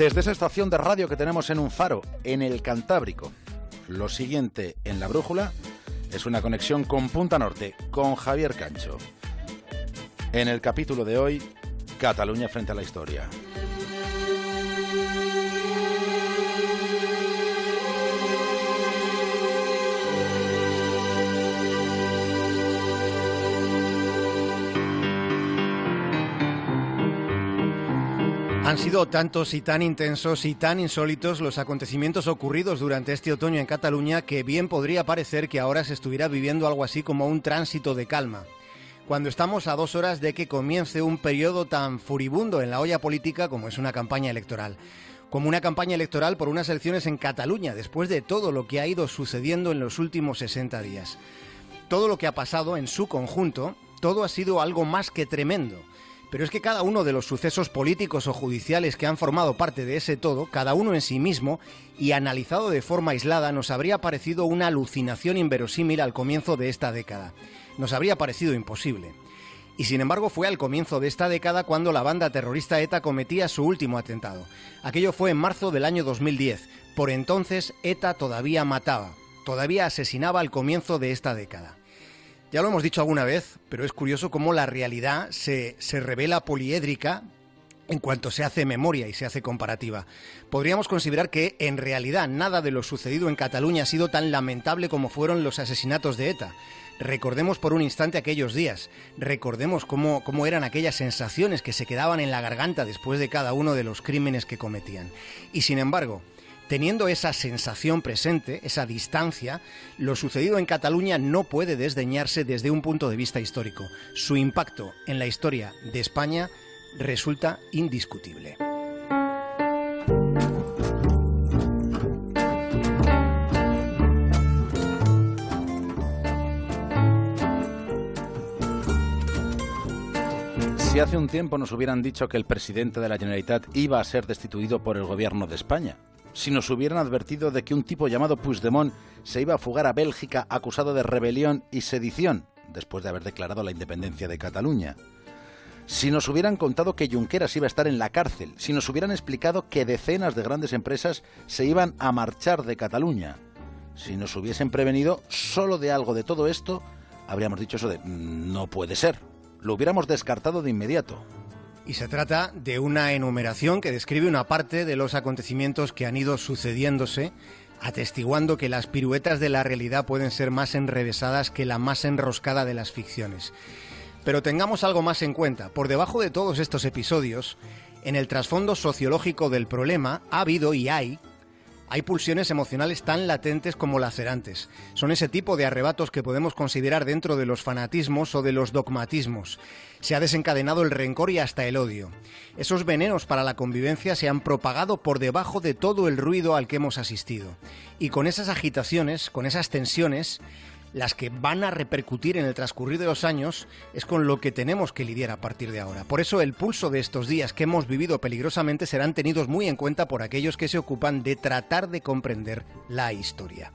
Desde esa estación de radio que tenemos en un faro, en el Cantábrico, lo siguiente en la brújula es una conexión con Punta Norte, con Javier Cancho. En el capítulo de hoy, Cataluña frente a la historia. Han sido tantos y tan intensos y tan insólitos los acontecimientos ocurridos durante este otoño en Cataluña que bien podría parecer que ahora se estuviera viviendo algo así como un tránsito de calma. Cuando estamos a dos horas de que comience un periodo tan furibundo en la olla política como es una campaña electoral. Como una campaña electoral por unas elecciones en Cataluña, después de todo lo que ha ido sucediendo en los últimos 60 días. Todo lo que ha pasado en su conjunto, todo ha sido algo más que tremendo pero es que cada uno de los sucesos políticos o judiciales que han formado parte de ese todo, cada uno en sí mismo, y analizado de forma aislada, nos habría parecido una alucinación inverosímil al comienzo de esta década. Nos habría parecido imposible. Y sin embargo fue al comienzo de esta década cuando la banda terrorista ETA cometía su último atentado. Aquello fue en marzo del año 2010. Por entonces ETA todavía mataba, todavía asesinaba al comienzo de esta década. Ya lo hemos dicho alguna vez, pero es curioso cómo la realidad se, se revela poliédrica en cuanto se hace memoria y se hace comparativa. Podríamos considerar que en realidad nada de lo sucedido en Cataluña ha sido tan lamentable como fueron los asesinatos de ETA. Recordemos por un instante aquellos días, recordemos cómo, cómo, eran aquellas sensaciones que se quedaban en la garganta después de cada uno de los crímenes que cometían. Y sin embargo, Teniendo esa sensación presente, esa distancia, lo sucedido en Cataluña no puede desdeñarse desde un punto de vista histórico. Su impacto en la historia de España resulta indiscutible. Si hace un tiempo nos hubieran dicho que el presidente de la Generalitat iba a ser destituido por el gobierno de España, si nos hubieran advertido de que un tipo llamado Puigdemont se iba a fugar a Bélgica acusado de rebelión y sedición, después de haber declarado la independencia de Cataluña. Si nos hubieran contado que Junqueras iba a estar en la cárcel, si nos hubieran explicado que decenas de grandes empresas se iban a marchar de Cataluña, si nos hubiesen prevenido solo de algo de todo esto, habríamos dicho eso de mm, no puede ser. Lo hubiéramos descartado de inmediato. Y se trata de una enumeración que describe una parte de los acontecimientos que han ido sucediéndose, atestiguando que las piruetas de la realidad pueden ser más enrevesadas que la más enroscada de las ficciones. Pero tengamos algo más en cuenta. Por debajo de todos estos episodios, en el trasfondo sociológico del problema, ha habido y hay hay pulsiones emocionales tan latentes como lacerantes. Son ese tipo de arrebatos que podemos considerar dentro de los fanatismos o de los dogmatismos. Se ha desencadenado el rencor y hasta el odio. Esos venenos para la convivencia se han propagado por debajo de todo el ruido al que hemos asistido. Y con esas agitaciones, con esas tensiones, las que van a repercutir en el transcurrir de los años, es con lo que tenemos que lidiar a partir de ahora. Por eso el pulso de estos días que hemos vivido peligrosamente serán tenidos muy en cuenta por aquellos que se ocupan de tratar de comprender la historia.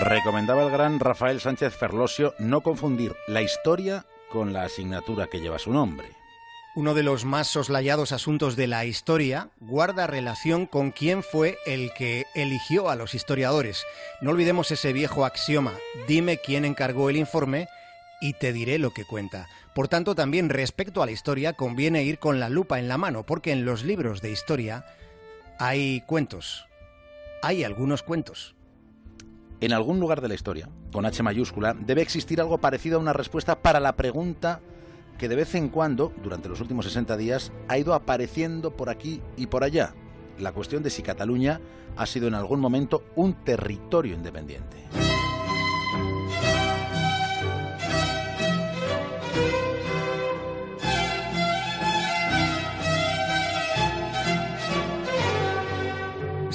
Recomendaba el gran Rafael Sánchez Ferlosio no confundir la historia con la asignatura que lleva su nombre. Uno de los más soslayados asuntos de la historia guarda relación con quién fue el que eligió a los historiadores. No olvidemos ese viejo axioma, dime quién encargó el informe y te diré lo que cuenta. Por tanto, también respecto a la historia conviene ir con la lupa en la mano, porque en los libros de historia hay cuentos. Hay algunos cuentos. En algún lugar de la historia, con H mayúscula, debe existir algo parecido a una respuesta para la pregunta que de vez en cuando, durante los últimos 60 días, ha ido apareciendo por aquí y por allá. La cuestión de si Cataluña ha sido en algún momento un territorio independiente.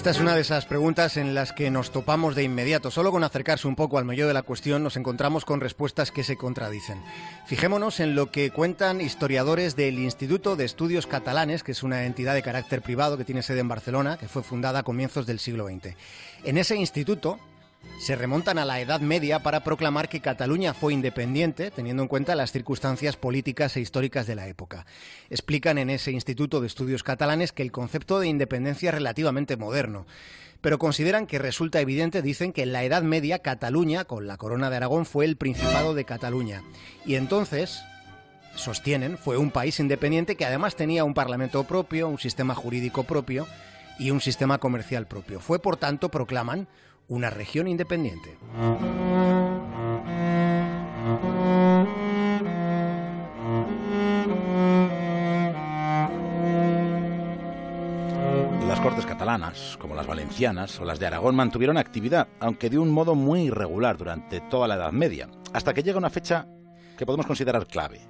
Esta es una de esas preguntas en las que nos topamos de inmediato. Solo con acercarse un poco al meollo de la cuestión nos encontramos con respuestas que se contradicen. Fijémonos en lo que cuentan historiadores del Instituto de Estudios Catalanes, que es una entidad de carácter privado que tiene sede en Barcelona, que fue fundada a comienzos del siglo XX. En ese instituto, se remontan a la Edad Media para proclamar que Cataluña fue independiente, teniendo en cuenta las circunstancias políticas e históricas de la época. Explican en ese Instituto de Estudios Catalanes que el concepto de independencia es relativamente moderno pero consideran que resulta evidente, dicen que en la Edad Media Cataluña, con la corona de Aragón, fue el Principado de Cataluña. Y entonces, sostienen, fue un país independiente que además tenía un parlamento propio, un sistema jurídico propio y un sistema comercial propio. Fue, por tanto, proclaman, una región independiente. Las Cortes catalanas, como las valencianas o las de Aragón, mantuvieron actividad, aunque de un modo muy irregular durante toda la Edad Media, hasta que llega una fecha que podemos considerar clave,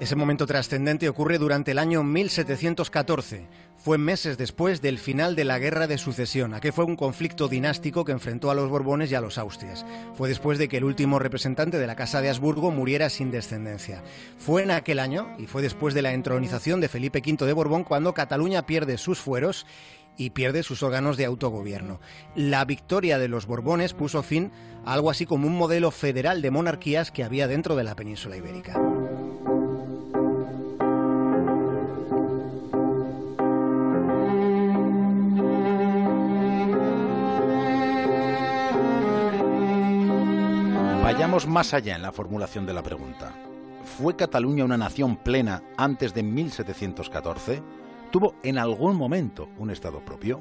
ese momento trascendente ocurre durante el año 1714. Fue meses después del final de la Guerra de Sucesión. Aquel fue un conflicto dinástico que enfrentó a los Borbones y a los Austrias. Fue después de que el último representante de la Casa de Habsburgo muriera sin descendencia. Fue en aquel año, y fue después de la entronización de Felipe V de Borbón, cuando Cataluña pierde sus fueros y pierde sus órganos de autogobierno. La victoria de los Borbones puso fin a algo así como un modelo federal de monarquías que había dentro de la península ibérica. Vayamos más allá en la formulación de la pregunta. ¿Fue Cataluña una nación plena antes de 1714? ¿Tuvo en algún momento un Estado propio?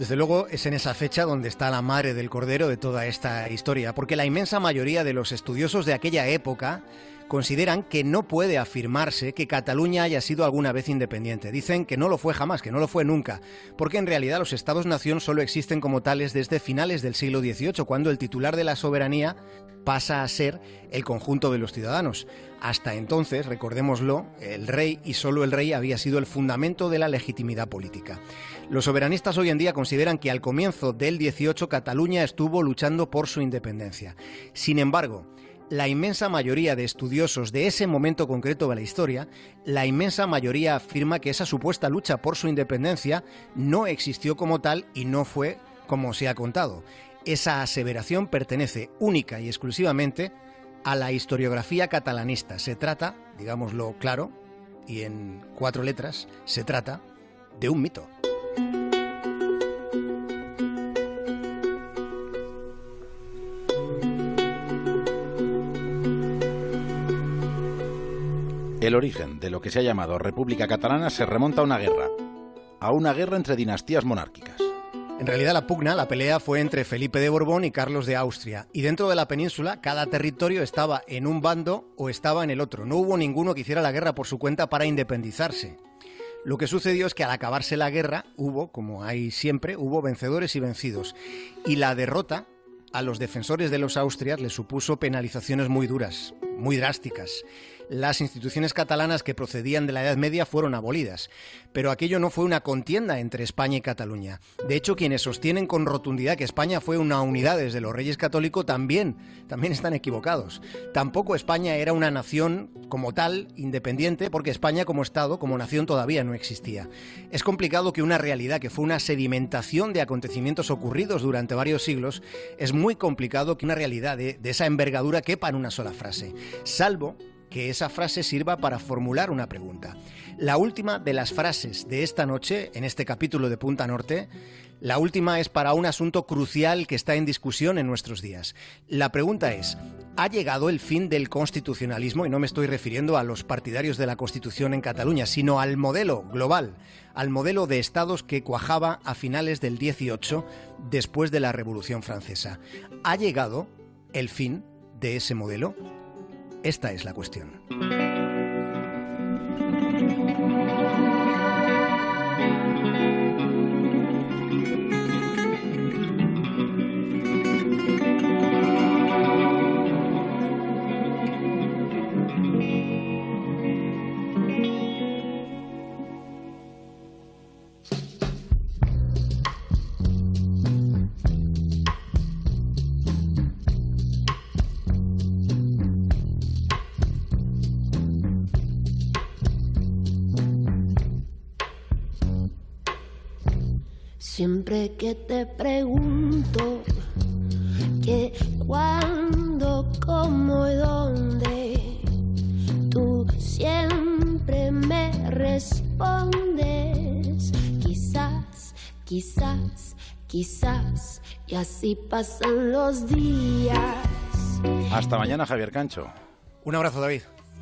Desde luego es en esa fecha donde está la madre del cordero de toda esta historia, porque la inmensa mayoría de los estudiosos de aquella época consideran que no puede afirmarse que Cataluña haya sido alguna vez independiente. Dicen que no lo fue jamás, que no lo fue nunca, porque en realidad los estados-nación solo existen como tales desde finales del siglo XVIII, cuando el titular de la soberanía pasa a ser el conjunto de los ciudadanos. Hasta entonces, recordémoslo, el rey y solo el rey había sido el fundamento de la legitimidad política. Los soberanistas hoy en día consideran que al comienzo del XVIII Cataluña estuvo luchando por su independencia. Sin embargo, la inmensa mayoría de estudiosos de ese momento concreto de la historia, la inmensa mayoría afirma que esa supuesta lucha por su independencia no existió como tal y no fue como se ha contado. Esa aseveración pertenece única y exclusivamente a la historiografía catalanista. Se trata, digámoslo claro, y en cuatro letras, se trata de un mito. El origen de lo que se ha llamado República Catalana se remonta a una guerra, a una guerra entre dinastías monárquicas. En realidad la pugna, la pelea fue entre Felipe de Borbón y Carlos de Austria, y dentro de la península cada territorio estaba en un bando o estaba en el otro. No hubo ninguno que hiciera la guerra por su cuenta para independizarse. Lo que sucedió es que al acabarse la guerra hubo, como hay siempre, hubo vencedores y vencidos. Y la derrota a los defensores de los Austrias les supuso penalizaciones muy duras, muy drásticas las instituciones catalanas que procedían de la Edad Media fueron abolidas. Pero aquello no fue una contienda entre España y Cataluña. De hecho, quienes sostienen con rotundidad que España fue una unidad desde los reyes católicos también, también están equivocados. Tampoco España era una nación como tal, independiente, porque España como Estado, como nación todavía no existía. Es complicado que una realidad que fue una sedimentación de acontecimientos ocurridos durante varios siglos, es muy complicado que una realidad de, de esa envergadura quepa en una sola frase. Salvo que esa frase sirva para formular una pregunta. La última de las frases de esta noche, en este capítulo de Punta Norte, la última es para un asunto crucial que está en discusión en nuestros días. La pregunta es, ¿ha llegado el fin del constitucionalismo? Y no me estoy refiriendo a los partidarios de la Constitución en Cataluña, sino al modelo global, al modelo de estados que cuajaba a finales del 18 después de la Revolución Francesa. ¿Ha llegado el fin de ese modelo? Esta es la cuestión. Siempre que te pregunto que cuando, cómo y dónde tú siempre me respondes. Quizás, quizás, quizás, y así pasan los días. Hasta mañana, Javier Cancho. Un abrazo, David.